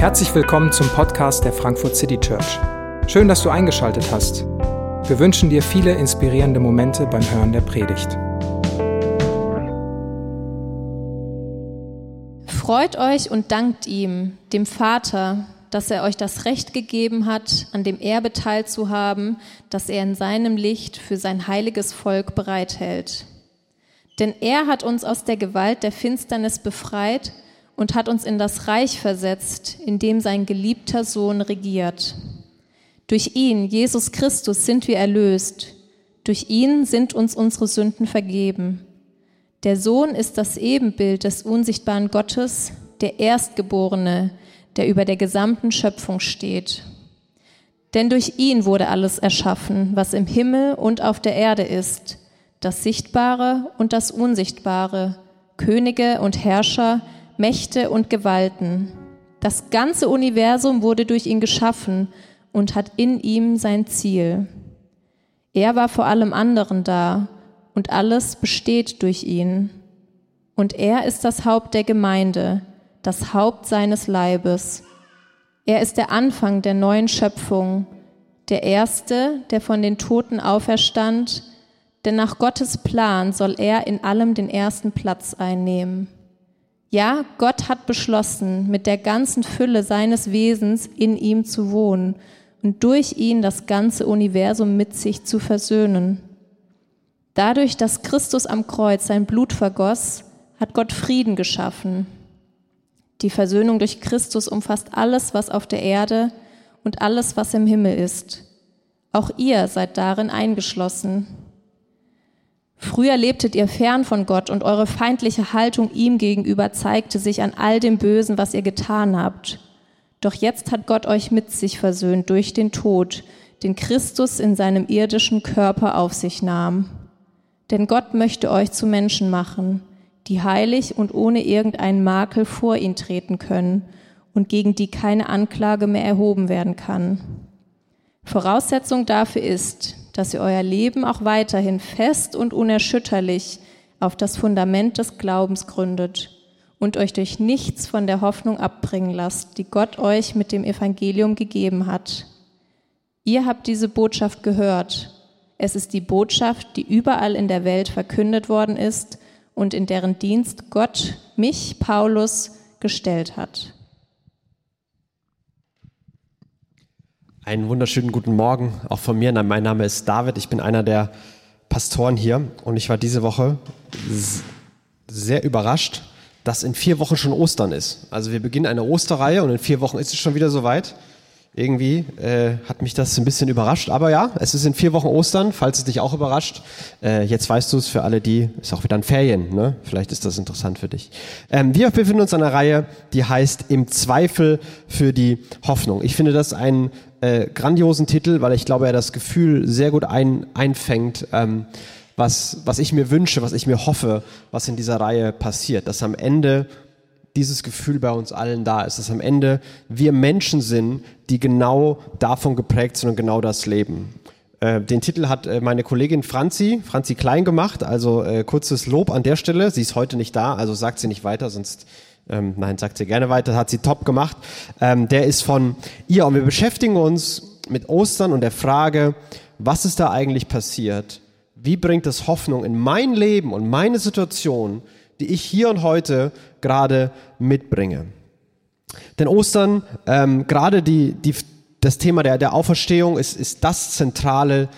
Herzlich willkommen zum Podcast der Frankfurt City Church. Schön, dass du eingeschaltet hast. Wir wünschen dir viele inspirierende Momente beim Hören der Predigt. Freut euch und dankt ihm, dem Vater, dass er euch das Recht gegeben hat, an dem Erbe teilzuhaben, das er in seinem Licht für sein heiliges Volk bereithält. Denn er hat uns aus der Gewalt der Finsternis befreit und hat uns in das Reich versetzt, in dem sein geliebter Sohn regiert. Durch ihn, Jesus Christus, sind wir erlöst. Durch ihn sind uns unsere Sünden vergeben. Der Sohn ist das Ebenbild des unsichtbaren Gottes, der Erstgeborene, der über der gesamten Schöpfung steht. Denn durch ihn wurde alles erschaffen, was im Himmel und auf der Erde ist, das Sichtbare und das Unsichtbare, Könige und Herrscher, Mächte und Gewalten. Das ganze Universum wurde durch ihn geschaffen und hat in ihm sein Ziel. Er war vor allem anderen da und alles besteht durch ihn. Und er ist das Haupt der Gemeinde, das Haupt seines Leibes. Er ist der Anfang der neuen Schöpfung, der Erste, der von den Toten auferstand, denn nach Gottes Plan soll er in allem den ersten Platz einnehmen. Ja, Gott hat beschlossen, mit der ganzen Fülle seines Wesens in ihm zu wohnen und durch ihn das ganze Universum mit sich zu versöhnen. Dadurch, dass Christus am Kreuz sein Blut vergoss, hat Gott Frieden geschaffen. Die Versöhnung durch Christus umfasst alles, was auf der Erde und alles, was im Himmel ist. Auch ihr seid darin eingeschlossen. Früher lebtet ihr fern von Gott und eure feindliche Haltung ihm gegenüber zeigte sich an all dem Bösen, was ihr getan habt. Doch jetzt hat Gott euch mit sich versöhnt durch den Tod, den Christus in seinem irdischen Körper auf sich nahm. Denn Gott möchte euch zu Menschen machen, die heilig und ohne irgendeinen Makel vor ihn treten können und gegen die keine Anklage mehr erhoben werden kann. Voraussetzung dafür ist, dass ihr euer Leben auch weiterhin fest und unerschütterlich auf das Fundament des Glaubens gründet und euch durch nichts von der Hoffnung abbringen lasst, die Gott euch mit dem Evangelium gegeben hat. Ihr habt diese Botschaft gehört. Es ist die Botschaft, die überall in der Welt verkündet worden ist und in deren Dienst Gott mich, Paulus, gestellt hat. Einen wunderschönen guten Morgen auch von mir. Mein Name ist David. Ich bin einer der Pastoren hier und ich war diese Woche sehr überrascht, dass in vier Wochen schon Ostern ist. Also wir beginnen eine Osterreihe und in vier Wochen ist es schon wieder soweit. Irgendwie äh, hat mich das ein bisschen überrascht. Aber ja, es ist in vier Wochen Ostern, falls es dich auch überrascht. Äh, jetzt weißt du es, für alle die, ist auch wieder ein Ferien. Ne? Vielleicht ist das interessant für dich. Ähm, wir befinden uns in einer Reihe, die heißt Im Zweifel für die Hoffnung. Ich finde das einen äh, grandiosen Titel, weil ich glaube, er das Gefühl sehr gut ein, einfängt. Ähm, was, was ich mir wünsche, was ich mir hoffe, was in dieser Reihe passiert, dass am Ende dieses Gefühl bei uns allen da ist, dass am Ende wir Menschen sind, die genau davon geprägt sind und genau das leben. Äh, den Titel hat äh, meine Kollegin Franzi, Franzi Klein gemacht, also äh, kurzes Lob an der Stelle. Sie ist heute nicht da, also sagt sie nicht weiter, sonst ähm, nein, sagt sie gerne weiter, hat sie top gemacht. Ähm, der ist von ihr und wir beschäftigen uns mit Ostern und der Frage, was ist da eigentlich passiert? Wie bringt es Hoffnung in mein Leben und meine Situation, die ich hier und heute gerade mitbringe. Denn Ostern, ähm, gerade die, die, das Thema der, der Auferstehung ist, ist das zentrale,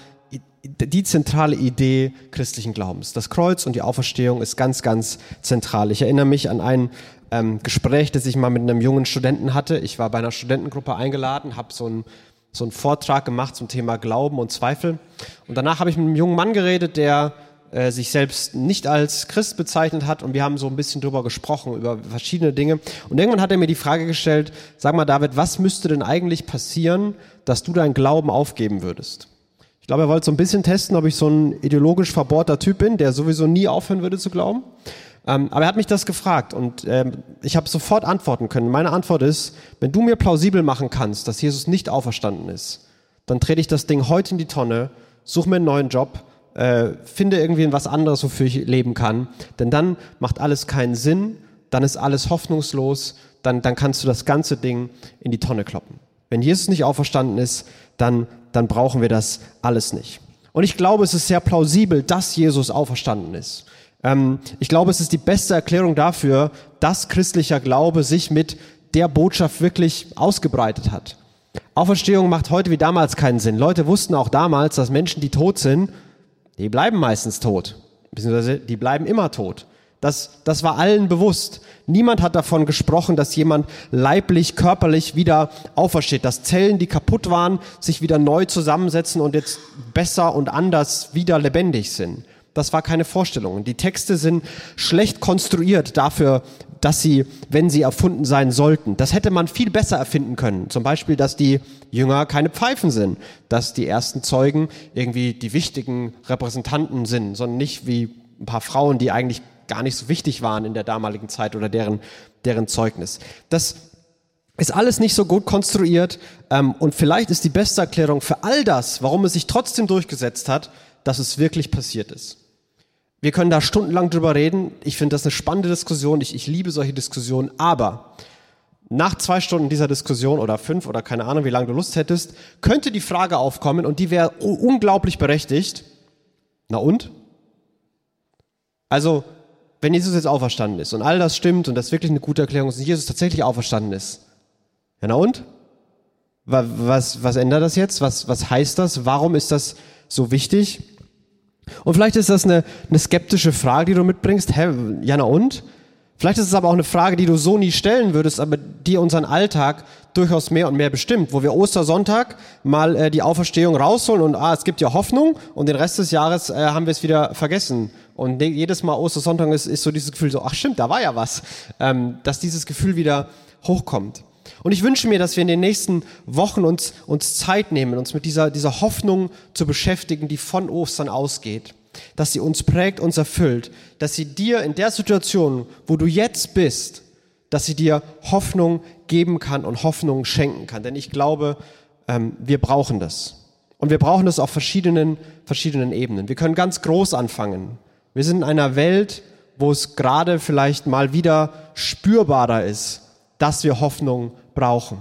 die zentrale Idee christlichen Glaubens. Das Kreuz und die Auferstehung ist ganz, ganz zentral. Ich erinnere mich an ein ähm, Gespräch, das ich mal mit einem jungen Studenten hatte. Ich war bei einer Studentengruppe eingeladen, habe so einen so einen Vortrag gemacht zum Thema Glauben und Zweifel. Und danach habe ich mit einem jungen Mann geredet, der äh, sich selbst nicht als Christ bezeichnet hat und wir haben so ein bisschen drüber gesprochen, über verschiedene Dinge. Und irgendwann hat er mir die Frage gestellt, sag mal David, was müsste denn eigentlich passieren, dass du deinen Glauben aufgeben würdest? Ich glaube, er wollte so ein bisschen testen, ob ich so ein ideologisch verbohrter Typ bin, der sowieso nie aufhören würde zu glauben. Ähm, aber er hat mich das gefragt und ähm, ich habe sofort antworten können. Meine Antwort ist, wenn du mir plausibel machen kannst, dass Jesus nicht auferstanden ist, dann trete ich das Ding heute in die Tonne, suche mir einen neuen Job, äh, finde irgendwie was anderes, wofür ich leben kann. Denn dann macht alles keinen Sinn, dann ist alles hoffnungslos, dann, dann kannst du das ganze Ding in die Tonne kloppen. Wenn Jesus nicht auferstanden ist, dann, dann brauchen wir das alles nicht. Und ich glaube, es ist sehr plausibel, dass Jesus auferstanden ist. Ähm, ich glaube, es ist die beste Erklärung dafür, dass christlicher Glaube sich mit der Botschaft wirklich ausgebreitet hat. Auferstehung macht heute wie damals keinen Sinn. Leute wussten auch damals, dass Menschen, die tot sind, die bleiben meistens tot. Beziehungsweise die bleiben immer tot. Das, das war allen bewusst. Niemand hat davon gesprochen, dass jemand leiblich, körperlich wieder aufersteht, dass Zellen, die kaputt waren, sich wieder neu zusammensetzen und jetzt besser und anders wieder lebendig sind. Das war keine Vorstellung. Die Texte sind schlecht konstruiert dafür, dass sie, wenn sie erfunden sein sollten, das hätte man viel besser erfinden können. Zum Beispiel, dass die Jünger keine Pfeifen sind, dass die ersten Zeugen irgendwie die wichtigen Repräsentanten sind, sondern nicht wie ein paar Frauen, die eigentlich gar nicht so wichtig waren in der damaligen Zeit oder deren, deren Zeugnis. Das ist alles nicht so gut konstruiert ähm, und vielleicht ist die beste Erklärung für all das, warum es sich trotzdem durchgesetzt hat, dass es wirklich passiert ist. Wir können da stundenlang drüber reden. Ich finde das eine spannende Diskussion. Ich, ich liebe solche Diskussionen. Aber nach zwei Stunden dieser Diskussion oder fünf oder keine Ahnung, wie lange du Lust hättest, könnte die Frage aufkommen und die wäre unglaublich berechtigt. Na und? Also, wenn Jesus jetzt auferstanden ist und all das stimmt und das wirklich eine gute Erklärung ist und Jesus tatsächlich auferstanden ist, ja na und? Was, was ändert das jetzt? Was, was heißt das? Warum ist das so wichtig? Und vielleicht ist das eine, eine skeptische Frage, die du mitbringst. Hä, ja na und? Vielleicht ist es aber auch eine Frage, die du so nie stellen würdest, aber die unseren Alltag durchaus mehr und mehr bestimmt, wo wir Ostersonntag mal äh, die Auferstehung rausholen und ah, es gibt ja Hoffnung und den Rest des Jahres äh, haben wir es wieder vergessen. Und jedes Mal Ostersonntag ist, ist so dieses Gefühl so, ach stimmt, da war ja was, ähm, dass dieses Gefühl wieder hochkommt. Und ich wünsche mir, dass wir in den nächsten Wochen uns, uns Zeit nehmen, uns mit dieser, dieser Hoffnung zu beschäftigen, die von Ostern ausgeht. Dass sie uns prägt, uns erfüllt. Dass sie dir in der Situation, wo du jetzt bist, dass sie dir Hoffnung geben kann und Hoffnung schenken kann. Denn ich glaube, ähm, wir brauchen das. Und wir brauchen das auf verschiedenen, verschiedenen Ebenen. Wir können ganz groß anfangen. Wir sind in einer Welt, wo es gerade vielleicht mal wieder spürbarer ist, dass wir Hoffnung brauchen.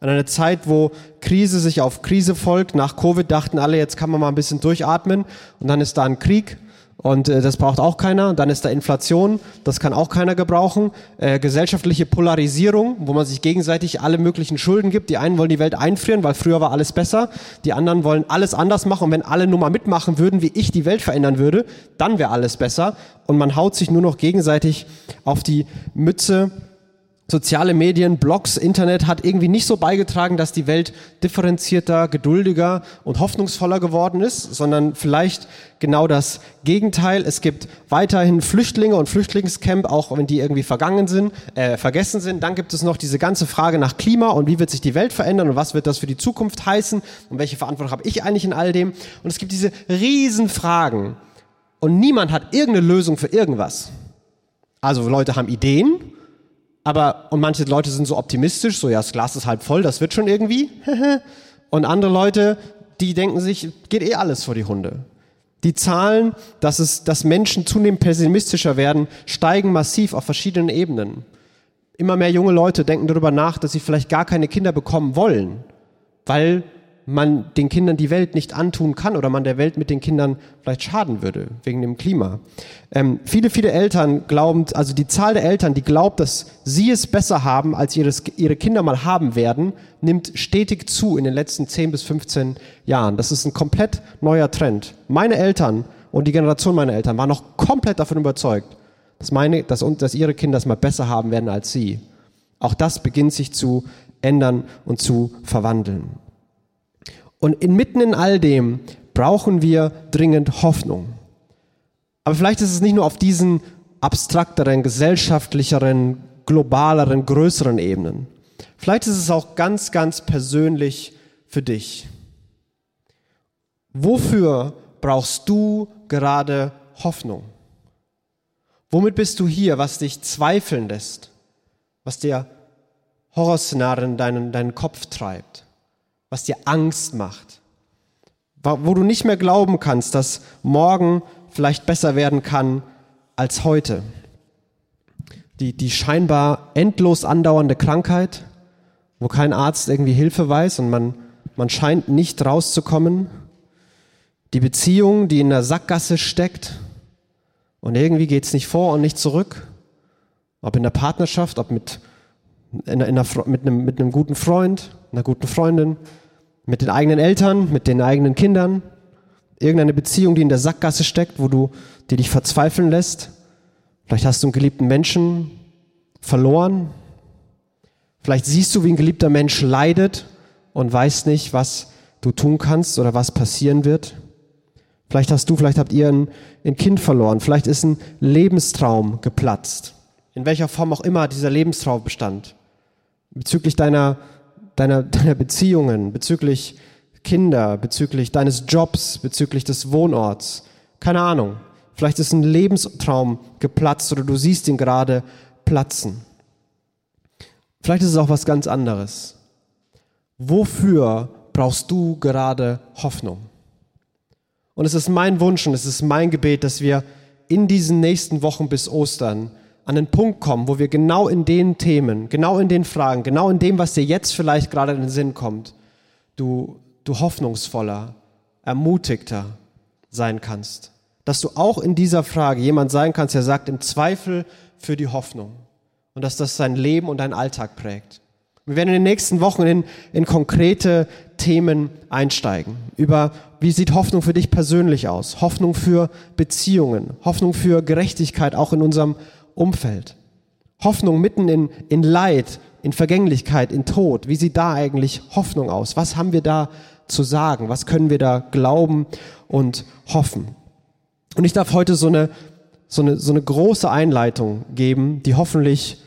An einer Zeit, wo Krise sich auf Krise folgt, nach Covid dachten alle, jetzt kann man mal ein bisschen durchatmen und dann ist da ein Krieg und äh, das braucht auch keiner. Dann ist da Inflation, das kann auch keiner gebrauchen. Äh, gesellschaftliche Polarisierung, wo man sich gegenseitig alle möglichen Schulden gibt. Die einen wollen die Welt einfrieren, weil früher war alles besser. Die anderen wollen alles anders machen. Und wenn alle nur mal mitmachen würden, wie ich die Welt verändern würde, dann wäre alles besser. Und man haut sich nur noch gegenseitig auf die Mütze soziale Medien, Blogs, Internet hat irgendwie nicht so beigetragen, dass die Welt differenzierter, geduldiger und hoffnungsvoller geworden ist, sondern vielleicht genau das Gegenteil. Es gibt weiterhin Flüchtlinge und Flüchtlingscamp, auch wenn die irgendwie vergangen sind, äh, vergessen sind. Dann gibt es noch diese ganze Frage nach Klima und wie wird sich die Welt verändern und was wird das für die Zukunft heißen und welche Verantwortung habe ich eigentlich in all dem. Und es gibt diese Riesenfragen und niemand hat irgendeine Lösung für irgendwas. Also Leute haben Ideen, aber, und manche Leute sind so optimistisch, so ja, das Glas ist halb voll, das wird schon irgendwie. und andere Leute, die denken sich, geht eh alles vor die Hunde. Die Zahlen, dass, es, dass Menschen zunehmend pessimistischer werden, steigen massiv auf verschiedenen Ebenen. Immer mehr junge Leute denken darüber nach, dass sie vielleicht gar keine Kinder bekommen wollen, weil man den Kindern die Welt nicht antun kann oder man der Welt mit den Kindern vielleicht schaden würde, wegen dem Klima. Ähm, viele, viele Eltern glauben, also die Zahl der Eltern, die glaubt, dass sie es besser haben, als ihres, ihre Kinder mal haben werden, nimmt stetig zu in den letzten 10 bis 15 Jahren. Das ist ein komplett neuer Trend. Meine Eltern und die Generation meiner Eltern waren noch komplett davon überzeugt, dass, meine, dass, dass ihre Kinder es mal besser haben werden als sie. Auch das beginnt sich zu ändern und zu verwandeln. Und inmitten in all dem brauchen wir dringend Hoffnung. Aber vielleicht ist es nicht nur auf diesen abstrakteren, gesellschaftlicheren, globaleren, größeren Ebenen. Vielleicht ist es auch ganz, ganz persönlich für dich. Wofür brauchst du gerade Hoffnung? Womit bist du hier, was dich zweifeln lässt, was dir Horrorszenarien in deinen, deinen Kopf treibt? Was dir Angst macht, wo du nicht mehr glauben kannst, dass morgen vielleicht besser werden kann als heute. die, die scheinbar endlos andauernde Krankheit, wo kein Arzt irgendwie Hilfe weiß und man, man scheint nicht rauszukommen. Die Beziehung, die in der Sackgasse steckt und irgendwie geht's nicht vor und nicht zurück. Ob in der Partnerschaft, ob mit, in, in einer, mit, einem, mit einem guten Freund, einer guten Freundin, mit den eigenen Eltern, mit den eigenen Kindern. Irgendeine Beziehung, die in der Sackgasse steckt, wo du, die dich verzweifeln lässt. Vielleicht hast du einen geliebten Menschen verloren. Vielleicht siehst du, wie ein geliebter Mensch leidet und weißt nicht, was du tun kannst oder was passieren wird. Vielleicht hast du, vielleicht habt ihr ein, ein Kind verloren. Vielleicht ist ein Lebenstraum geplatzt. In welcher Form auch immer dieser Lebenstraum bestand. Bezüglich deiner, deiner, deiner Beziehungen, bezüglich Kinder, bezüglich deines Jobs, bezüglich des Wohnorts. Keine Ahnung. Vielleicht ist ein Lebenstraum geplatzt oder du siehst ihn gerade platzen. Vielleicht ist es auch was ganz anderes. Wofür brauchst du gerade Hoffnung? Und es ist mein Wunsch und es ist mein Gebet, dass wir in diesen nächsten Wochen bis Ostern an den Punkt kommen, wo wir genau in den Themen, genau in den Fragen, genau in dem, was dir jetzt vielleicht gerade in den Sinn kommt, du, du hoffnungsvoller, ermutigter sein kannst dass du auch in dieser Frage jemand sein kannst, der sagt, im Zweifel für die Hoffnung. Und dass das sein Leben und dein Alltag prägt. Wir werden in den nächsten Wochen in, in konkrete Themen einsteigen. Über wie sieht Hoffnung für dich persönlich aus? Hoffnung für Beziehungen. Hoffnung für Gerechtigkeit auch in unserem Umfeld. Hoffnung mitten in, in Leid, in Vergänglichkeit, in Tod. Wie sieht da eigentlich Hoffnung aus? Was haben wir da zu sagen? Was können wir da glauben und hoffen? Und ich darf heute so eine, so eine, so eine große Einleitung geben, die hoffentlich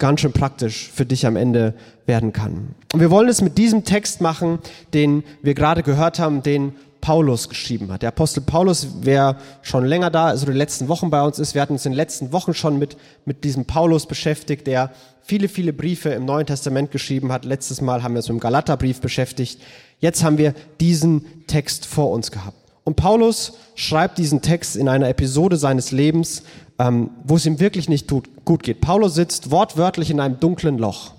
ganz schön praktisch für dich am Ende werden kann. Und wir wollen es mit diesem Text machen, den wir gerade gehört haben, den Paulus geschrieben hat. Der Apostel Paulus, wer schon länger da, also die letzten Wochen bei uns ist, wir hatten uns in den letzten Wochen schon mit, mit diesem Paulus beschäftigt, der viele, viele Briefe im Neuen Testament geschrieben hat. Letztes Mal haben wir uns mit dem Galaterbrief beschäftigt. Jetzt haben wir diesen Text vor uns gehabt. Und Paulus schreibt diesen Text in einer Episode seines Lebens, ähm, wo es ihm wirklich nicht gut geht. Paulus sitzt wortwörtlich in einem dunklen Loch.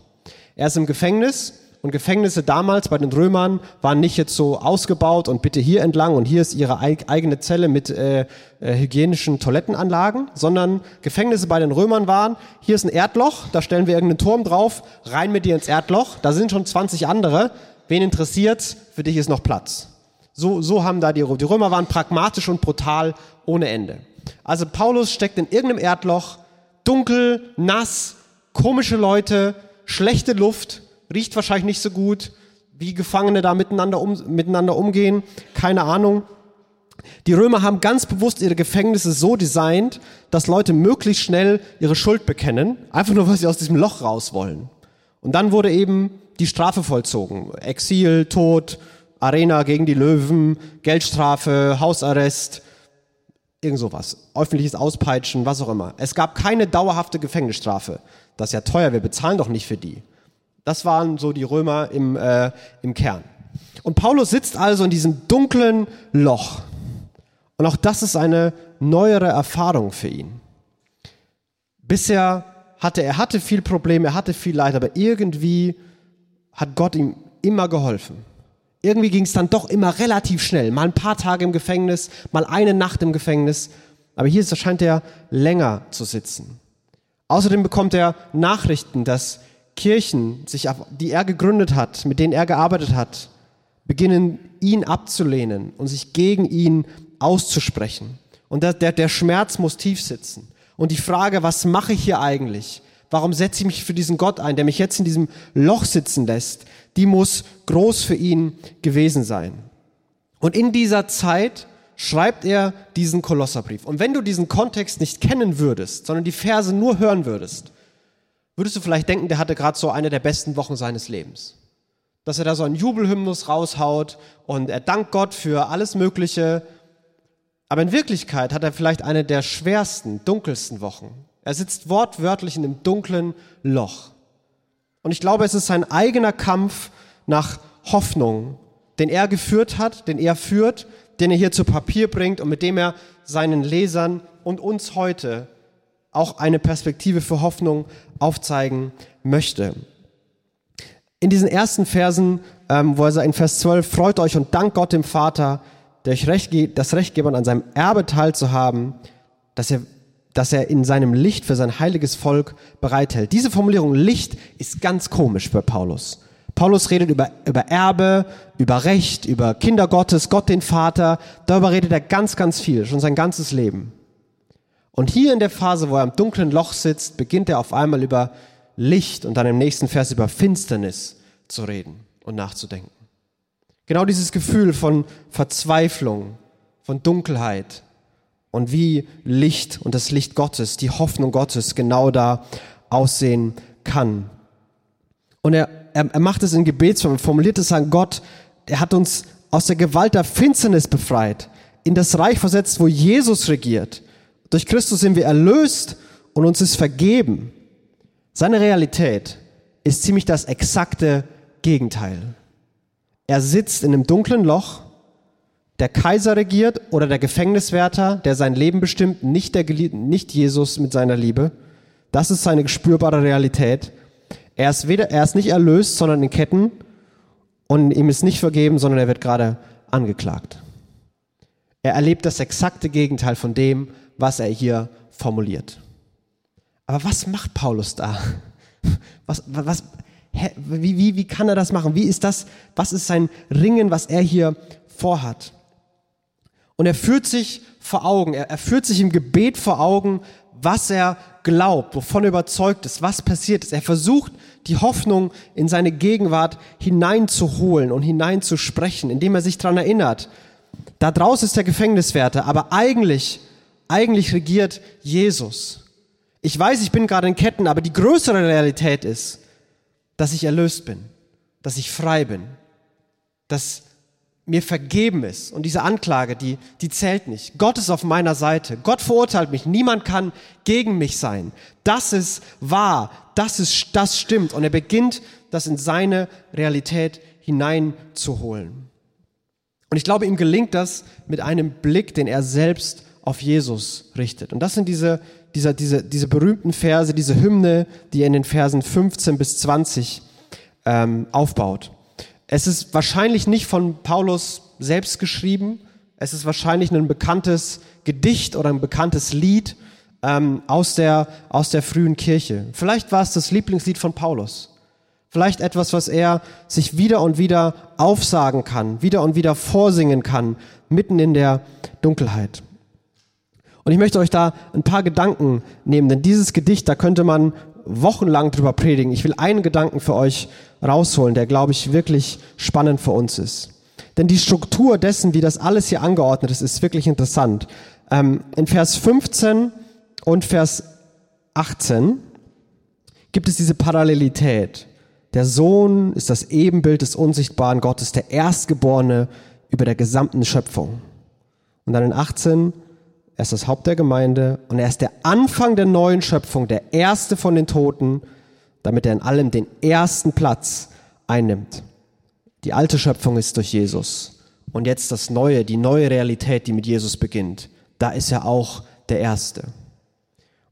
Er ist im Gefängnis und Gefängnisse damals bei den Römern waren nicht jetzt so ausgebaut und bitte hier entlang und hier ist ihre eigene Zelle mit äh, äh, hygienischen Toilettenanlagen, sondern Gefängnisse bei den Römern waren, hier ist ein Erdloch, da stellen wir irgendeinen Turm drauf, rein mit dir ins Erdloch, da sind schon 20 andere, wen interessiert's, für dich ist noch Platz. So, so haben da die Römer. Die Römer waren pragmatisch und brutal ohne Ende. Also Paulus steckt in irgendeinem Erdloch, dunkel, nass, komische Leute, schlechte Luft, riecht wahrscheinlich nicht so gut, wie Gefangene da miteinander, um, miteinander umgehen, keine Ahnung. Die Römer haben ganz bewusst ihre Gefängnisse so designt, dass Leute möglichst schnell ihre Schuld bekennen, einfach nur, weil sie aus diesem Loch raus wollen. Und dann wurde eben die Strafe vollzogen. Exil, Tod, Arena gegen die Löwen, Geldstrafe, Hausarrest, irgend sowas. Öffentliches Auspeitschen, was auch immer. Es gab keine dauerhafte Gefängnisstrafe. Das ist ja teuer, wir bezahlen doch nicht für die. Das waren so die Römer im, äh, im Kern. Und Paulus sitzt also in diesem dunklen Loch. Und auch das ist eine neuere Erfahrung für ihn. Bisher hatte er hatte viel Probleme, er hatte viel Leid, aber irgendwie hat Gott ihm immer geholfen. Irgendwie ging es dann doch immer relativ schnell. Mal ein paar Tage im Gefängnis, mal eine Nacht im Gefängnis. Aber hier scheint er länger zu sitzen. Außerdem bekommt er Nachrichten, dass Kirchen, sich, die er gegründet hat, mit denen er gearbeitet hat, beginnen, ihn abzulehnen und sich gegen ihn auszusprechen. Und der, der, der Schmerz muss tief sitzen. Und die Frage, was mache ich hier eigentlich? Warum setze ich mich für diesen Gott ein, der mich jetzt in diesem Loch sitzen lässt? Die muss groß für ihn gewesen sein. Und in dieser Zeit schreibt er diesen Kolosserbrief. Und wenn du diesen Kontext nicht kennen würdest, sondern die Verse nur hören würdest, würdest du vielleicht denken, der hatte gerade so eine der besten Wochen seines Lebens. Dass er da so einen Jubelhymnus raushaut und er dankt Gott für alles Mögliche. Aber in Wirklichkeit hat er vielleicht eine der schwersten, dunkelsten Wochen. Er sitzt wortwörtlich in einem dunklen Loch. Und ich glaube, es ist sein eigener Kampf nach Hoffnung, den er geführt hat, den er führt, den er hier zu Papier bringt und mit dem er seinen Lesern und uns heute auch eine Perspektive für Hoffnung aufzeigen möchte. In diesen ersten Versen, ähm, wo er sagt in Vers 12, freut euch und dankt Gott dem Vater, der euch Recht, das Recht geben, an seinem Erbe teilzuhaben, dass er, dass er in seinem Licht für sein heiliges Volk bereithält. Diese Formulierung Licht ist ganz komisch für Paulus. Paulus redet über, über Erbe, über Recht, über Kinder Gottes, Gott den Vater. Darüber redet er ganz, ganz viel, schon sein ganzes Leben. Und hier in der Phase, wo er im dunklen Loch sitzt, beginnt er auf einmal über Licht und dann im nächsten Vers über Finsternis zu reden und nachzudenken. Genau dieses Gefühl von Verzweiflung, von Dunkelheit und wie Licht und das Licht Gottes, die Hoffnung Gottes genau da aussehen kann. Und er, er, er macht es in Gebetsform, formuliert es an Gott, er hat uns aus der Gewalt der Finsternis befreit, in das Reich versetzt, wo Jesus regiert. Durch Christus sind wir erlöst und uns ist vergeben. Seine Realität ist ziemlich das exakte Gegenteil. Er sitzt in einem dunklen Loch, der Kaiser regiert oder der Gefängniswärter, der sein Leben bestimmt, nicht, der, nicht Jesus mit seiner Liebe. Das ist seine spürbare Realität. Er ist, weder, er ist nicht erlöst, sondern in Ketten und ihm ist nicht vergeben, sondern er wird gerade angeklagt. Er erlebt das exakte Gegenteil von dem, was er hier formuliert. Aber was macht Paulus da? Was, was, hä, wie, wie, wie kann er das machen? Wie ist das? Was ist sein Ringen, was er hier vorhat? Und er führt sich vor Augen, er, er führt sich im Gebet vor Augen, was er glaubt, wovon er überzeugt ist, was passiert ist. Er versucht, die Hoffnung in seine Gegenwart hineinzuholen und hineinzusprechen, indem er sich daran erinnert. Da draußen ist der Gefängniswärter, aber eigentlich, eigentlich regiert Jesus. Ich weiß, ich bin gerade in Ketten, aber die größere Realität ist, dass ich erlöst bin, dass ich frei bin, dass mir vergeben ist. Und diese Anklage, die, die zählt nicht. Gott ist auf meiner Seite. Gott verurteilt mich. Niemand kann gegen mich sein. Das ist wahr. Das ist, das stimmt. Und er beginnt, das in seine Realität hineinzuholen. Und ich glaube, ihm gelingt das mit einem Blick, den er selbst auf Jesus richtet. Und das sind diese dieser, diese, diese berühmten Verse, diese Hymne, die er in den Versen 15 bis 20 ähm, aufbaut. Es ist wahrscheinlich nicht von Paulus selbst geschrieben. Es ist wahrscheinlich ein bekanntes Gedicht oder ein bekanntes Lied ähm, aus, der, aus der frühen Kirche. Vielleicht war es das Lieblingslied von Paulus. Vielleicht etwas, was er sich wieder und wieder aufsagen kann, wieder und wieder vorsingen kann, mitten in der Dunkelheit. Und ich möchte euch da ein paar Gedanken nehmen, denn dieses Gedicht, da könnte man wochenlang drüber predigen. Ich will einen Gedanken für euch rausholen, der, glaube ich, wirklich spannend für uns ist. Denn die Struktur dessen, wie das alles hier angeordnet ist, ist wirklich interessant. Ähm, in Vers 15 und Vers 18 gibt es diese Parallelität. Der Sohn ist das Ebenbild des unsichtbaren Gottes, der Erstgeborene über der gesamten Schöpfung. Und dann in 18, er ist das Haupt der Gemeinde und er ist der Anfang der neuen Schöpfung, der Erste von den Toten, damit er in allem den ersten Platz einnimmt. Die alte Schöpfung ist durch Jesus. Und jetzt das Neue, die neue Realität, die mit Jesus beginnt. Da ist er auch der Erste.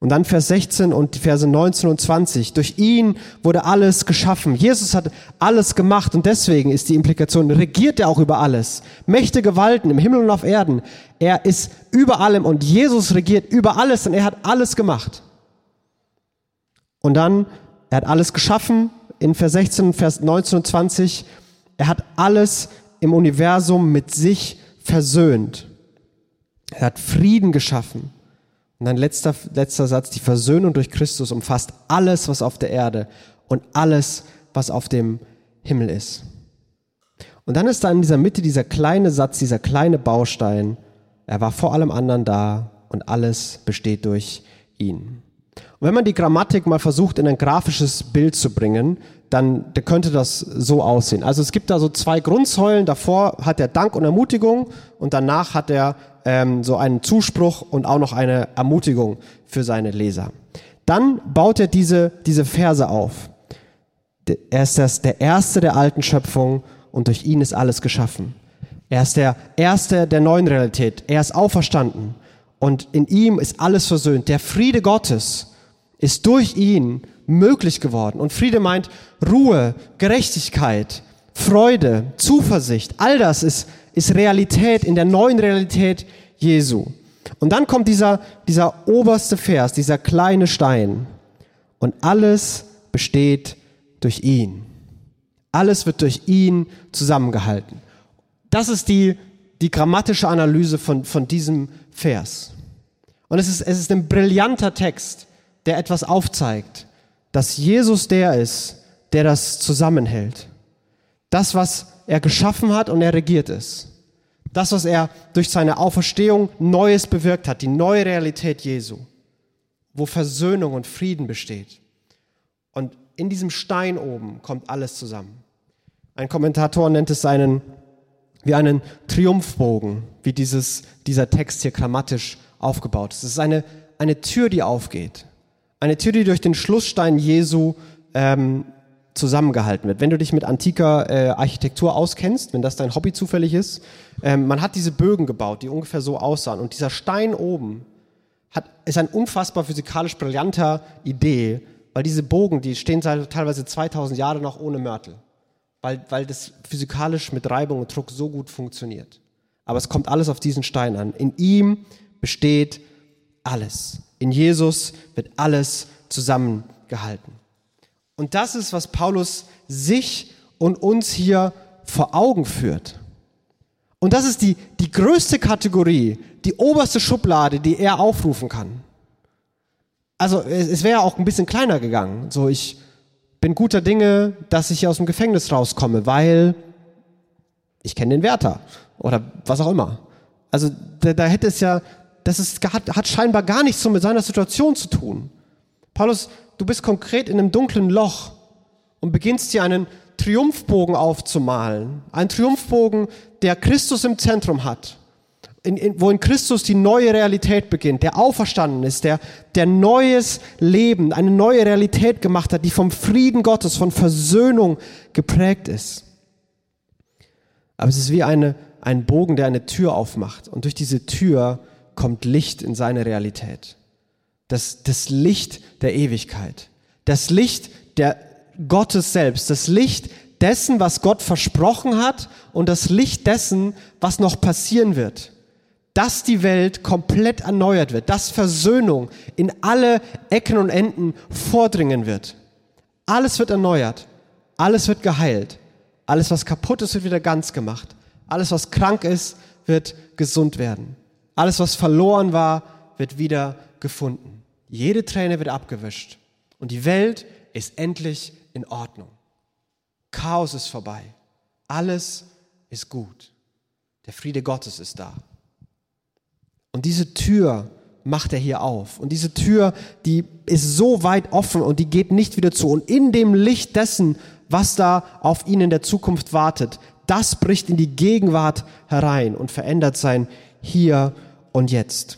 Und dann Vers 16 und Verse 19 und 20. Durch ihn wurde alles geschaffen. Jesus hat alles gemacht und deswegen ist die Implikation, regiert er auch über alles. Mächte, Gewalten im Himmel und auf Erden. Er ist über allem und Jesus regiert über alles und er hat alles gemacht. Und dann, er hat alles geschaffen in Vers 16, Vers 19 und 20. Er hat alles im Universum mit sich versöhnt. Er hat Frieden geschaffen. Und dann letzter, letzter Satz, die Versöhnung durch Christus umfasst alles, was auf der Erde und alles, was auf dem Himmel ist. Und dann ist da in dieser Mitte dieser kleine Satz, dieser kleine Baustein, er war vor allem anderen da und alles besteht durch ihn. Und wenn man die Grammatik mal versucht, in ein grafisches Bild zu bringen, dann könnte das so aussehen. Also es gibt da so zwei Grundsäulen. Davor hat er Dank und Ermutigung und danach hat er ähm, so einen Zuspruch und auch noch eine Ermutigung für seine Leser. Dann baut er diese, diese Verse auf. Er ist das, der Erste der alten Schöpfung und durch ihn ist alles geschaffen. Er ist der Erste der neuen Realität. Er ist auferstanden. Und in ihm ist alles versöhnt. Der Friede Gottes ist durch ihn möglich geworden. Und Friede meint Ruhe, Gerechtigkeit, Freude, Zuversicht. All das ist, ist Realität in der neuen Realität Jesu. Und dann kommt dieser, dieser oberste Vers, dieser kleine Stein. Und alles besteht durch ihn. Alles wird durch ihn zusammengehalten. Das ist die, die grammatische Analyse von, von diesem Vers. Und es ist, es ist ein brillanter Text, der etwas aufzeigt, dass Jesus der ist, der das zusammenhält. Das, was er geschaffen hat und er regiert ist. Das, was er durch seine Auferstehung Neues bewirkt hat, die neue Realität Jesu, wo Versöhnung und Frieden besteht. Und in diesem Stein oben kommt alles zusammen. Ein Kommentator nennt es einen, wie einen Triumphbogen, wie dieses, dieser Text hier grammatisch aufgebaut ist. Es ist eine, eine Tür, die aufgeht. Eine Tür, die durch den Schlussstein Jesu ähm, zusammengehalten wird. Wenn du dich mit antiker äh, Architektur auskennst, wenn das dein Hobby zufällig ist, ähm, man hat diese Bögen gebaut, die ungefähr so aussahen. Und dieser Stein oben hat, ist ein unfassbar physikalisch brillanter Idee, weil diese Bogen, die stehen teilweise 2000 Jahre noch ohne Mörtel, weil, weil das physikalisch mit Reibung und Druck so gut funktioniert. Aber es kommt alles auf diesen Stein an. In ihm besteht alles. In Jesus wird alles zusammengehalten. Und das ist, was Paulus sich und uns hier vor Augen führt. Und das ist die, die größte Kategorie, die oberste Schublade, die er aufrufen kann. Also es, es wäre auch ein bisschen kleiner gegangen. So, ich bin guter Dinge, dass ich hier aus dem Gefängnis rauskomme, weil ich kenne den Wärter oder was auch immer. Also da, da hätte es ja, das ist, hat, hat scheinbar gar nichts mit seiner Situation zu tun. Paulus, du bist konkret in einem dunklen Loch und beginnst dir einen Triumphbogen aufzumalen. Ein Triumphbogen, der Christus im Zentrum hat. In, in, wo in Christus die neue Realität beginnt, der auferstanden ist, der, der neues Leben, eine neue Realität gemacht hat, die vom Frieden Gottes, von Versöhnung geprägt ist. Aber es ist wie eine, ein Bogen, der eine Tür aufmacht. Und durch diese Tür kommt Licht in seine Realität. Das, das Licht der Ewigkeit. Das Licht der Gottes selbst. Das Licht dessen, was Gott versprochen hat und das Licht dessen, was noch passieren wird. Dass die Welt komplett erneuert wird, dass Versöhnung in alle Ecken und Enden vordringen wird. Alles wird erneuert, alles wird geheilt, alles was kaputt ist, wird wieder ganz gemacht, alles was krank ist, wird gesund werden, alles was verloren war, wird wieder gefunden. Jede Träne wird abgewischt und die Welt ist endlich in Ordnung. Chaos ist vorbei. Alles ist gut. Der Friede Gottes ist da. Und diese Tür macht er hier auf. Und diese Tür, die ist so weit offen und die geht nicht wieder zu. Und in dem Licht dessen, was da auf ihn in der Zukunft wartet, das bricht in die Gegenwart herein und verändert sein Hier und Jetzt.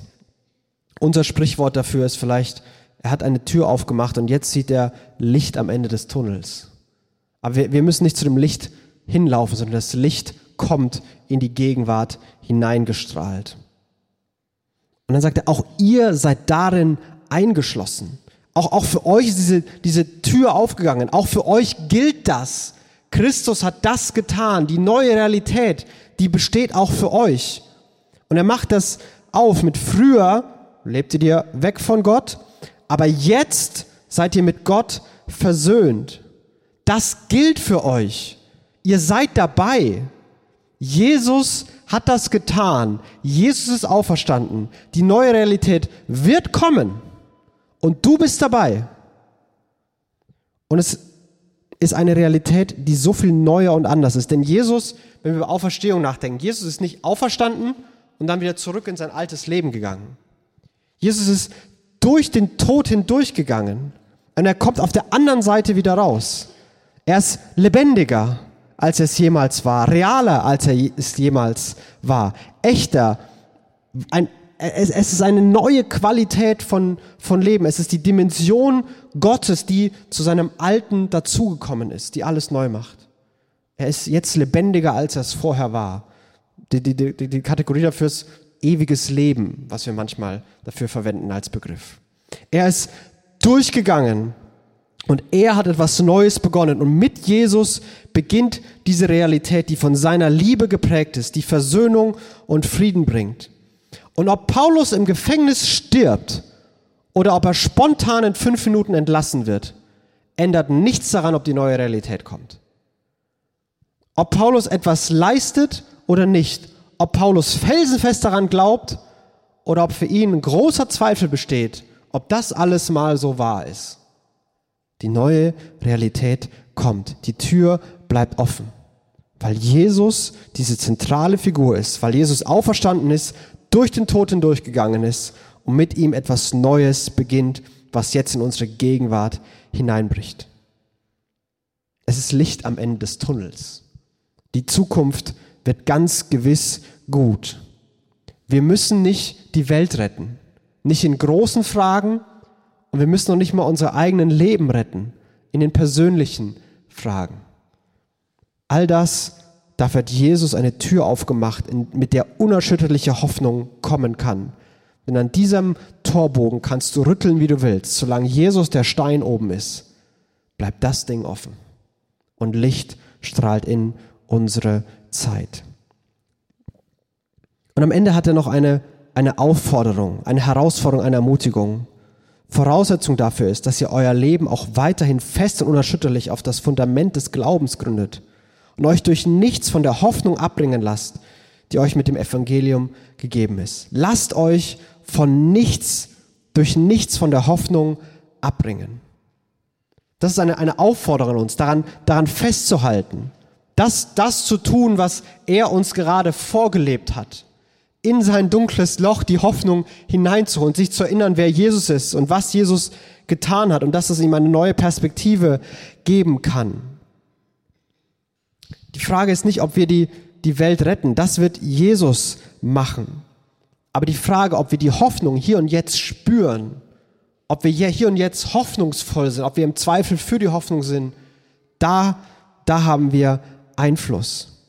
Unser Sprichwort dafür ist vielleicht, er hat eine Tür aufgemacht und jetzt sieht er Licht am Ende des Tunnels. Aber wir, wir müssen nicht zu dem Licht hinlaufen, sondern das Licht kommt in die Gegenwart hineingestrahlt. Und dann sagt er, auch ihr seid darin eingeschlossen. Auch, auch für euch ist diese, diese Tür aufgegangen. Auch für euch gilt das. Christus hat das getan. Die neue Realität, die besteht auch für euch. Und er macht das auf mit früher lebtet ihr weg von Gott, aber jetzt seid ihr mit Gott versöhnt. Das gilt für euch. Ihr seid dabei. Jesus hat das getan. Jesus ist auferstanden. Die neue Realität wird kommen. Und du bist dabei. Und es ist eine Realität, die so viel neuer und anders ist. Denn Jesus, wenn wir über Auferstehung nachdenken, Jesus ist nicht auferstanden und dann wieder zurück in sein altes Leben gegangen. Jesus ist durch den Tod hindurchgegangen und er kommt auf der anderen Seite wieder raus. Er ist lebendiger, als er es jemals war, realer, als er es jemals war, echter. Ein, es, es ist eine neue Qualität von, von Leben. Es ist die Dimension Gottes, die zu seinem Alten dazugekommen ist, die alles neu macht. Er ist jetzt lebendiger, als er es vorher war. Die, die, die, die Kategorie dafür ist ewiges Leben, was wir manchmal dafür verwenden als Begriff. Er ist durchgegangen und er hat etwas Neues begonnen. Und mit Jesus beginnt diese Realität, die von seiner Liebe geprägt ist, die Versöhnung und Frieden bringt. Und ob Paulus im Gefängnis stirbt oder ob er spontan in fünf Minuten entlassen wird, ändert nichts daran, ob die neue Realität kommt. Ob Paulus etwas leistet oder nicht, ob Paulus felsenfest daran glaubt oder ob für ihn großer Zweifel besteht, ob das alles mal so wahr ist. Die neue Realität kommt. Die Tür bleibt offen. Weil Jesus diese zentrale Figur ist, weil Jesus auferstanden ist, durch den Tod hindurchgegangen ist und mit ihm etwas Neues beginnt, was jetzt in unsere Gegenwart hineinbricht. Es ist Licht am Ende des Tunnels. Die Zukunft wird ganz gewiss gut. Wir müssen nicht die Welt retten, nicht in großen Fragen und wir müssen noch nicht mal unser eigenen Leben retten, in den persönlichen Fragen. All das, dafür hat Jesus eine Tür aufgemacht, mit der unerschütterliche Hoffnung kommen kann. Denn an diesem Torbogen kannst du rütteln, wie du willst. Solange Jesus der Stein oben ist, bleibt das Ding offen. Und Licht strahlt in unsere Zeit. Und am Ende hat er noch eine, eine Aufforderung, eine Herausforderung, eine Ermutigung. Voraussetzung dafür ist, dass ihr euer Leben auch weiterhin fest und unerschütterlich auf das Fundament des Glaubens gründet und euch durch nichts von der Hoffnung abbringen lasst, die euch mit dem Evangelium gegeben ist. Lasst euch von nichts, durch nichts von der Hoffnung abbringen. Das ist eine, eine Aufforderung an uns, daran, daran festzuhalten, das, das zu tun, was er uns gerade vorgelebt hat. In sein dunkles Loch die Hoffnung hineinzuholen, sich zu erinnern, wer Jesus ist und was Jesus getan hat und dass es ihm eine neue Perspektive geben kann. Die Frage ist nicht, ob wir die, die Welt retten. Das wird Jesus machen. Aber die Frage, ob wir die Hoffnung hier und jetzt spüren, ob wir hier und jetzt hoffnungsvoll sind, ob wir im Zweifel für die Hoffnung sind, da, da haben wir Einfluss.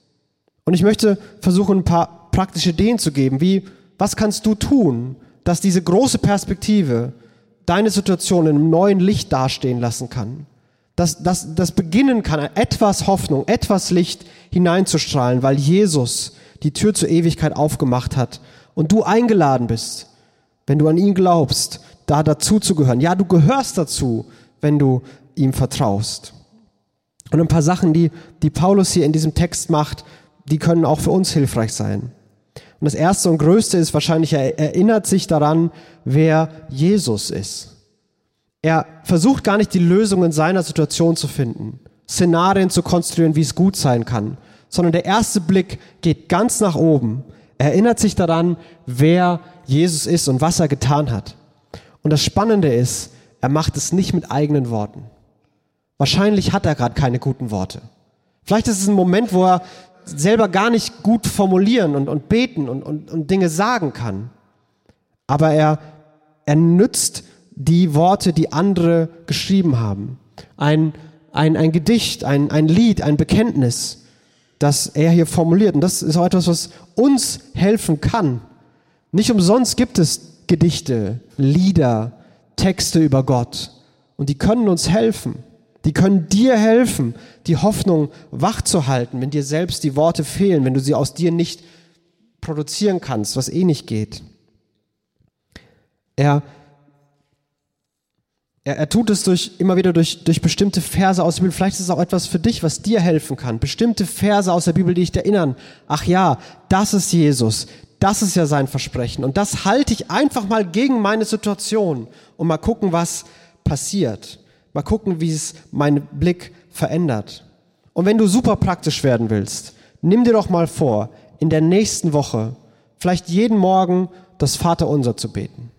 Und ich möchte versuchen, ein paar praktische Ideen zu geben, wie, was kannst du tun, dass diese große Perspektive deine Situation in einem neuen Licht dastehen lassen kann. Dass, dass das beginnen kann, etwas Hoffnung, etwas Licht hineinzustrahlen, weil Jesus die Tür zur Ewigkeit aufgemacht hat und du eingeladen bist, wenn du an ihn glaubst, da dazu zu gehören. Ja, du gehörst dazu, wenn du ihm vertraust. Und ein paar Sachen, die, die Paulus hier in diesem Text macht, die können auch für uns hilfreich sein. Und das erste und größte ist wahrscheinlich, er erinnert sich daran, wer Jesus ist. Er versucht gar nicht die Lösung in seiner Situation zu finden, Szenarien zu konstruieren, wie es gut sein kann, sondern der erste Blick geht ganz nach oben. Er erinnert sich daran, wer Jesus ist und was er getan hat. Und das Spannende ist, er macht es nicht mit eigenen Worten. Wahrscheinlich hat er gerade keine guten Worte. Vielleicht ist es ein Moment, wo er selber gar nicht gut formulieren und, und beten und, und, und Dinge sagen kann. Aber er, er nützt die Worte, die andere geschrieben haben. Ein, ein, ein Gedicht, ein, ein Lied, ein Bekenntnis, das er hier formuliert. Und das ist auch etwas, was uns helfen kann. Nicht umsonst gibt es Gedichte, Lieder, Texte über Gott. Und die können uns helfen. Die können dir helfen, die Hoffnung wachzuhalten, wenn dir selbst die Worte fehlen, wenn du sie aus dir nicht produzieren kannst, was eh nicht geht. Er, er, er tut es durch, immer wieder durch, durch bestimmte Verse aus der Bibel. Vielleicht ist es auch etwas für dich, was dir helfen kann. Bestimmte Verse aus der Bibel, die dich erinnern. Ach ja, das ist Jesus. Das ist ja sein Versprechen. Und das halte ich einfach mal gegen meine Situation und mal gucken, was passiert. Mal gucken, wie es meinen Blick verändert. Und wenn du super praktisch werden willst, nimm dir doch mal vor, in der nächsten Woche vielleicht jeden Morgen das Vaterunser zu beten.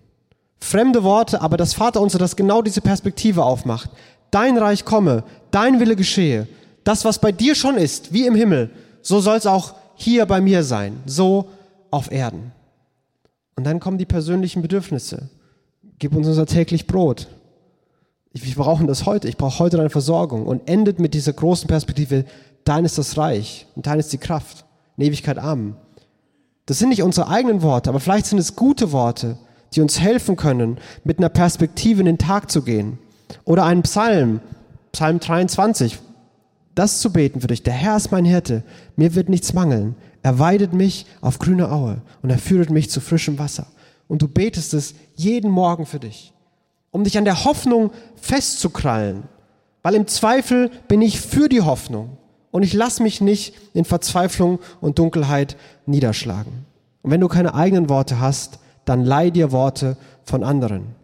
Fremde Worte, aber das Vaterunser, das genau diese Perspektive aufmacht. Dein Reich komme, dein Wille geschehe. Das, was bei dir schon ist, wie im Himmel, so soll es auch hier bei mir sein, so auf Erden. Und dann kommen die persönlichen Bedürfnisse. Gib uns unser täglich Brot. Wir brauchen das heute. Ich brauche heute deine Versorgung. Und endet mit dieser großen Perspektive, dein ist das Reich und dein ist die Kraft. In Ewigkeit Amen. Das sind nicht unsere eigenen Worte, aber vielleicht sind es gute Worte, die uns helfen können, mit einer Perspektive in den Tag zu gehen. Oder ein Psalm, Psalm 23, das zu beten für dich. Der Herr ist mein Hirte, mir wird nichts mangeln. Er weidet mich auf grüne Aue und er führet mich zu frischem Wasser. Und du betest es jeden Morgen für dich, um dich an der Hoffnung festzukrallen. Weil im Zweifel bin ich für die Hoffnung und ich lasse mich nicht in Verzweiflung und Dunkelheit niederschlagen. Und wenn du keine eigenen Worte hast, dann leih dir Worte von anderen.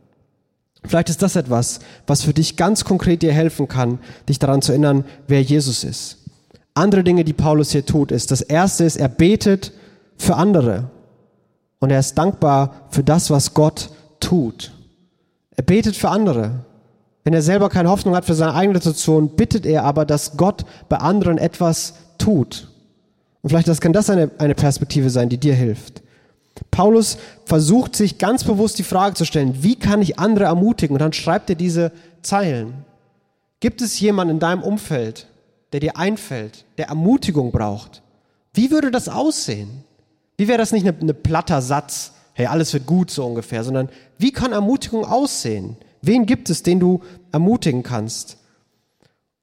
Vielleicht ist das etwas, was für dich ganz konkret dir helfen kann, dich daran zu erinnern, wer Jesus ist. Andere Dinge, die Paulus hier tut, ist, das erste ist, er betet für andere. Und er ist dankbar für das, was Gott tut. Er betet für andere. Wenn er selber keine Hoffnung hat für seine eigene Situation, bittet er aber, dass Gott bei anderen etwas tut. Und vielleicht kann das eine, eine Perspektive sein, die dir hilft. Paulus versucht sich ganz bewusst die Frage zu stellen, wie kann ich andere ermutigen? Und dann schreibt er diese Zeilen. Gibt es jemanden in deinem Umfeld, der dir einfällt, der Ermutigung braucht? Wie würde das aussehen? Wie wäre das nicht ein platter Satz, hey, alles wird gut so ungefähr, sondern wie kann Ermutigung aussehen? Wen gibt es, den du ermutigen kannst?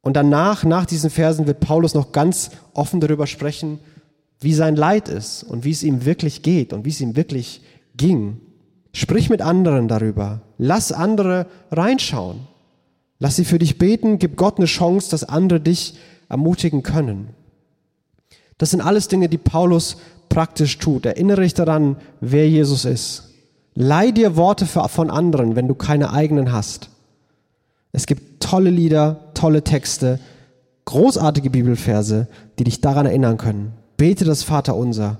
Und danach, nach diesen Versen, wird Paulus noch ganz offen darüber sprechen, wie sein Leid ist und wie es ihm wirklich geht und wie es ihm wirklich ging. Sprich mit anderen darüber. Lass andere reinschauen. Lass sie für dich beten. Gib Gott eine Chance, dass andere dich ermutigen können. Das sind alles Dinge, die Paulus praktisch tut. Erinnere dich daran, wer Jesus ist. Leih dir Worte von anderen, wenn du keine eigenen hast. Es gibt tolle Lieder, tolle Texte, großartige Bibelverse, die dich daran erinnern können. Bete das Vaterunser.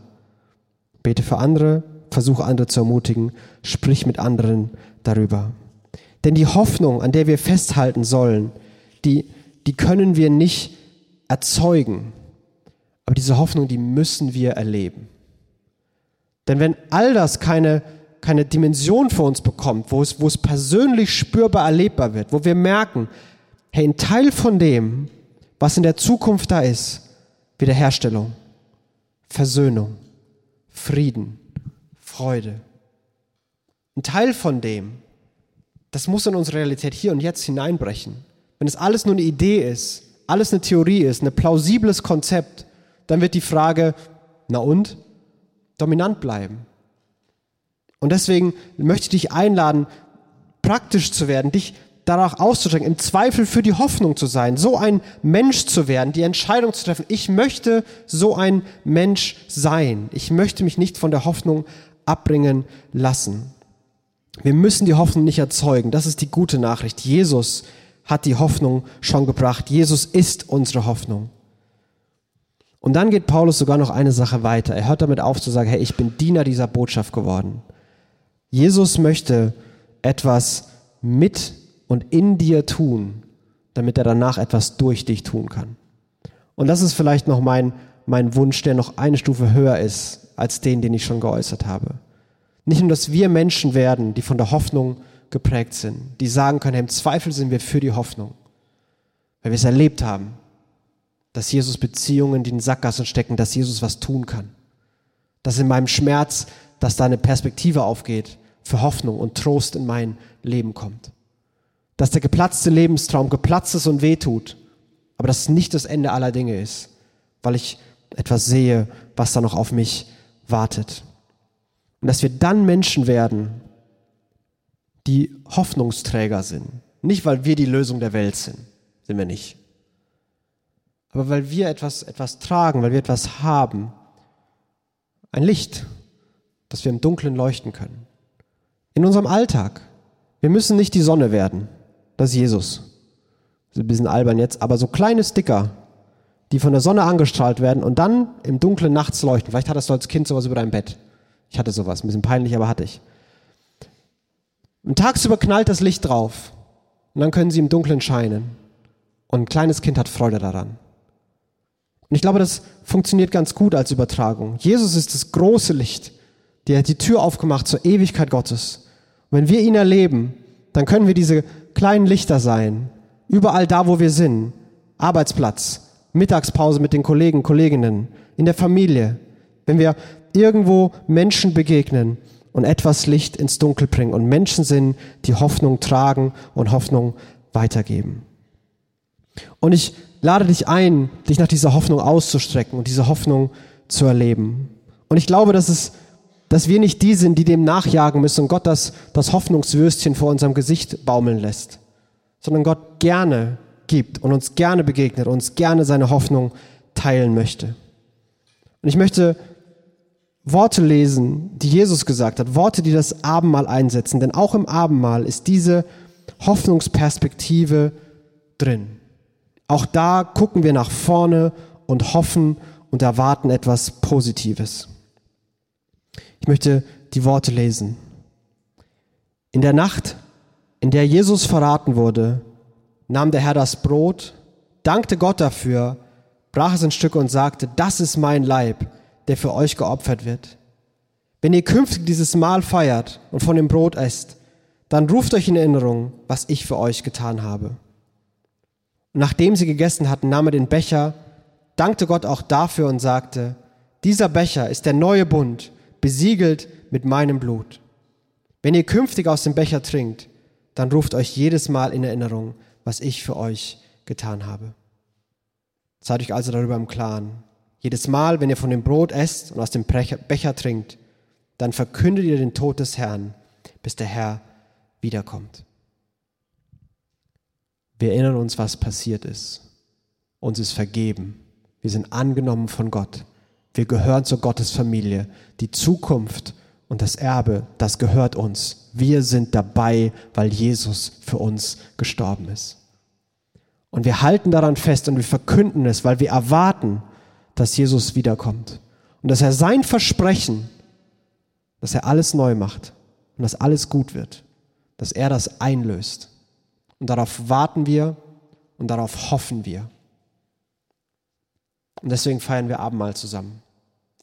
Bete für andere, versuche andere zu ermutigen, sprich mit anderen darüber. Denn die Hoffnung, an der wir festhalten sollen, die, die können wir nicht erzeugen. Aber diese Hoffnung, die müssen wir erleben. Denn wenn all das keine, keine Dimension für uns bekommt, wo es, wo es persönlich spürbar erlebbar wird, wo wir merken, hey, ein Teil von dem, was in der Zukunft da ist, Wiederherstellung, Versöhnung, Frieden, Freude. Ein Teil von dem, das muss in unsere Realität hier und jetzt hineinbrechen. Wenn es alles nur eine Idee ist, alles eine Theorie ist, ein plausibles Konzept, dann wird die Frage, na und, dominant bleiben. Und deswegen möchte ich dich einladen, praktisch zu werden, dich danach auszustrecken, im Zweifel für die Hoffnung zu sein, so ein Mensch zu werden, die Entscheidung zu treffen, ich möchte so ein Mensch sein. Ich möchte mich nicht von der Hoffnung abbringen lassen. Wir müssen die Hoffnung nicht erzeugen. Das ist die gute Nachricht. Jesus hat die Hoffnung schon gebracht. Jesus ist unsere Hoffnung. Und dann geht Paulus sogar noch eine Sache weiter. Er hört damit auf zu sagen, hey, ich bin Diener dieser Botschaft geworden. Jesus möchte etwas mit und in dir tun, damit er danach etwas durch dich tun kann. Und das ist vielleicht noch mein, mein Wunsch, der noch eine Stufe höher ist als den, den ich schon geäußert habe. Nicht nur, dass wir Menschen werden, die von der Hoffnung geprägt sind, die sagen können, im Zweifel sind wir für die Hoffnung, weil wir es erlebt haben, dass Jesus Beziehungen, die in Sackgassen stecken, dass Jesus was tun kann. Dass in meinem Schmerz, dass da eine Perspektive aufgeht für Hoffnung und Trost in mein Leben kommt dass der geplatzte Lebenstraum geplatzt ist und wehtut, aber dass es nicht das Ende aller Dinge ist, weil ich etwas sehe, was da noch auf mich wartet. Und dass wir dann Menschen werden, die Hoffnungsträger sind. Nicht, weil wir die Lösung der Welt sind, sind wir nicht. Aber weil wir etwas, etwas tragen, weil wir etwas haben. Ein Licht, das wir im Dunkeln leuchten können. In unserem Alltag. Wir müssen nicht die Sonne werden. Das ist Jesus. Das ist ein bisschen albern jetzt, aber so kleine Sticker, die von der Sonne angestrahlt werden und dann im Dunklen nachts leuchten. Vielleicht hattest du als Kind sowas über dein Bett. Ich hatte sowas, ein bisschen peinlich, aber hatte ich. Und tagsüber knallt das Licht drauf und dann können sie im Dunkeln scheinen. Und ein kleines Kind hat Freude daran. Und ich glaube, das funktioniert ganz gut als Übertragung. Jesus ist das große Licht, der hat die Tür aufgemacht zur Ewigkeit Gottes. Und wenn wir ihn erleben, dann können wir diese kleinen Lichter sein, überall da, wo wir sind, Arbeitsplatz, Mittagspause mit den Kollegen, Kolleginnen, in der Familie, wenn wir irgendwo Menschen begegnen und etwas Licht ins Dunkel bringen und Menschen sind, die Hoffnung tragen und Hoffnung weitergeben. Und ich lade dich ein, dich nach dieser Hoffnung auszustrecken und diese Hoffnung zu erleben. Und ich glaube, dass es, dass wir nicht die sind, die dem nachjagen müssen und Gott das, das Hoffnungswürstchen vor unserem Gesicht baumeln lässt, sondern Gott gerne gibt und uns gerne begegnet, uns gerne seine Hoffnung teilen möchte. Und ich möchte Worte lesen, die Jesus gesagt hat, Worte, die das Abendmahl einsetzen, denn auch im Abendmahl ist diese Hoffnungsperspektive drin. Auch da gucken wir nach vorne und hoffen und erwarten etwas Positives. Ich möchte die Worte lesen. In der Nacht, in der Jesus verraten wurde, nahm der Herr das Brot, dankte Gott dafür, brach es in Stücke und sagte, das ist mein Leib, der für euch geopfert wird. Wenn ihr künftig dieses Mahl feiert und von dem Brot esst, dann ruft euch in Erinnerung, was ich für euch getan habe. Nachdem sie gegessen hatten, nahm er den Becher, dankte Gott auch dafür und sagte, dieser Becher ist der neue Bund, besiegelt mit meinem Blut. Wenn ihr künftig aus dem Becher trinkt, dann ruft euch jedes Mal in Erinnerung, was ich für euch getan habe. Seid euch also darüber im Klaren. Jedes Mal, wenn ihr von dem Brot esst und aus dem Becher trinkt, dann verkündet ihr den Tod des Herrn, bis der Herr wiederkommt. Wir erinnern uns, was passiert ist. Uns ist vergeben. Wir sind angenommen von Gott. Wir gehören zur Gottesfamilie. Die Zukunft und das Erbe, das gehört uns. Wir sind dabei, weil Jesus für uns gestorben ist. Und wir halten daran fest und wir verkünden es, weil wir erwarten, dass Jesus wiederkommt. Und dass er sein Versprechen, dass er alles neu macht und dass alles gut wird, dass er das einlöst. Und darauf warten wir und darauf hoffen wir. Und deswegen feiern wir Abendmahl zusammen.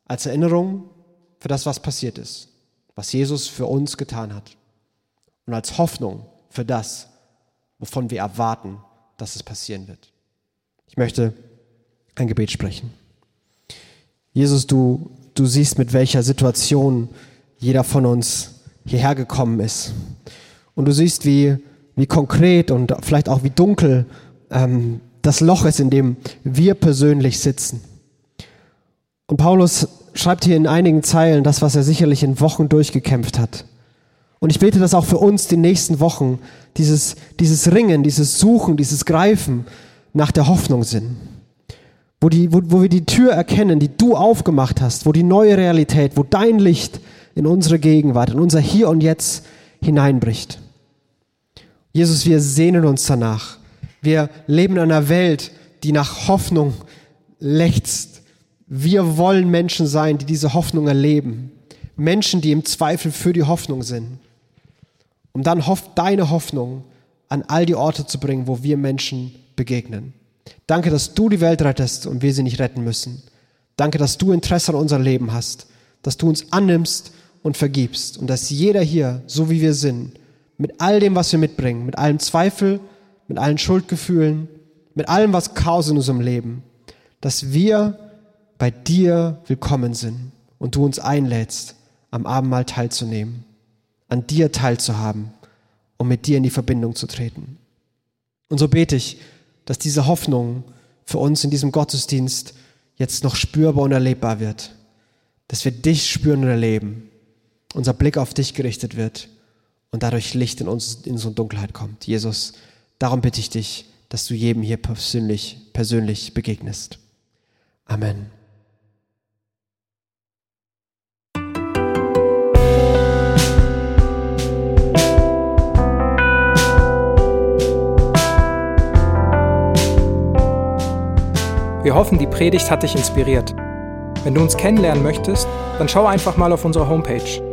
Als Erinnerung für das, was passiert ist, was Jesus für uns getan hat. Und als Hoffnung für das, wovon wir erwarten, dass es passieren wird. Ich möchte ein Gebet sprechen. Jesus, du, du siehst, mit welcher Situation jeder von uns hierher gekommen ist. Und du siehst, wie, wie konkret und vielleicht auch wie dunkel ähm, das Loch ist, in dem wir persönlich sitzen. Und Paulus schreibt hier in einigen Zeilen das, was er sicherlich in Wochen durchgekämpft hat. Und ich bete das auch für uns die nächsten Wochen, dieses, dieses Ringen, dieses Suchen, dieses Greifen nach der Hoffnung sind. Wo, die, wo, wo wir die Tür erkennen, die du aufgemacht hast, wo die neue Realität, wo dein Licht in unsere Gegenwart, in unser Hier und Jetzt hineinbricht. Jesus, wir sehnen uns danach. Wir leben in einer Welt, die nach Hoffnung lechzt. Wir wollen Menschen sein, die diese Hoffnung erleben. Menschen, die im Zweifel für die Hoffnung sind um dann deine Hoffnung an all die Orte zu bringen, wo wir Menschen begegnen. Danke, dass du die Welt rettest und wir sie nicht retten müssen. Danke, dass du Interesse an unser Leben hast, dass du uns annimmst und vergibst und dass jeder hier, so wie wir sind, mit all dem, was wir mitbringen, mit allem Zweifel, mit allen Schuldgefühlen, mit allem, was Chaos in unserem Leben, dass wir bei dir willkommen sind und du uns einlädst, am Abendmahl teilzunehmen an dir teilzuhaben und mit dir in die Verbindung zu treten. Und so bete ich, dass diese Hoffnung für uns in diesem Gottesdienst jetzt noch spürbar und erlebbar wird. Dass wir dich spüren und erleben, unser Blick auf dich gerichtet wird und dadurch Licht in uns in so Dunkelheit kommt. Jesus, darum bitte ich dich, dass du jedem hier persönlich, persönlich begegnest. Amen. Wir hoffen, die Predigt hat dich inspiriert. Wenn du uns kennenlernen möchtest, dann schau einfach mal auf unsere Homepage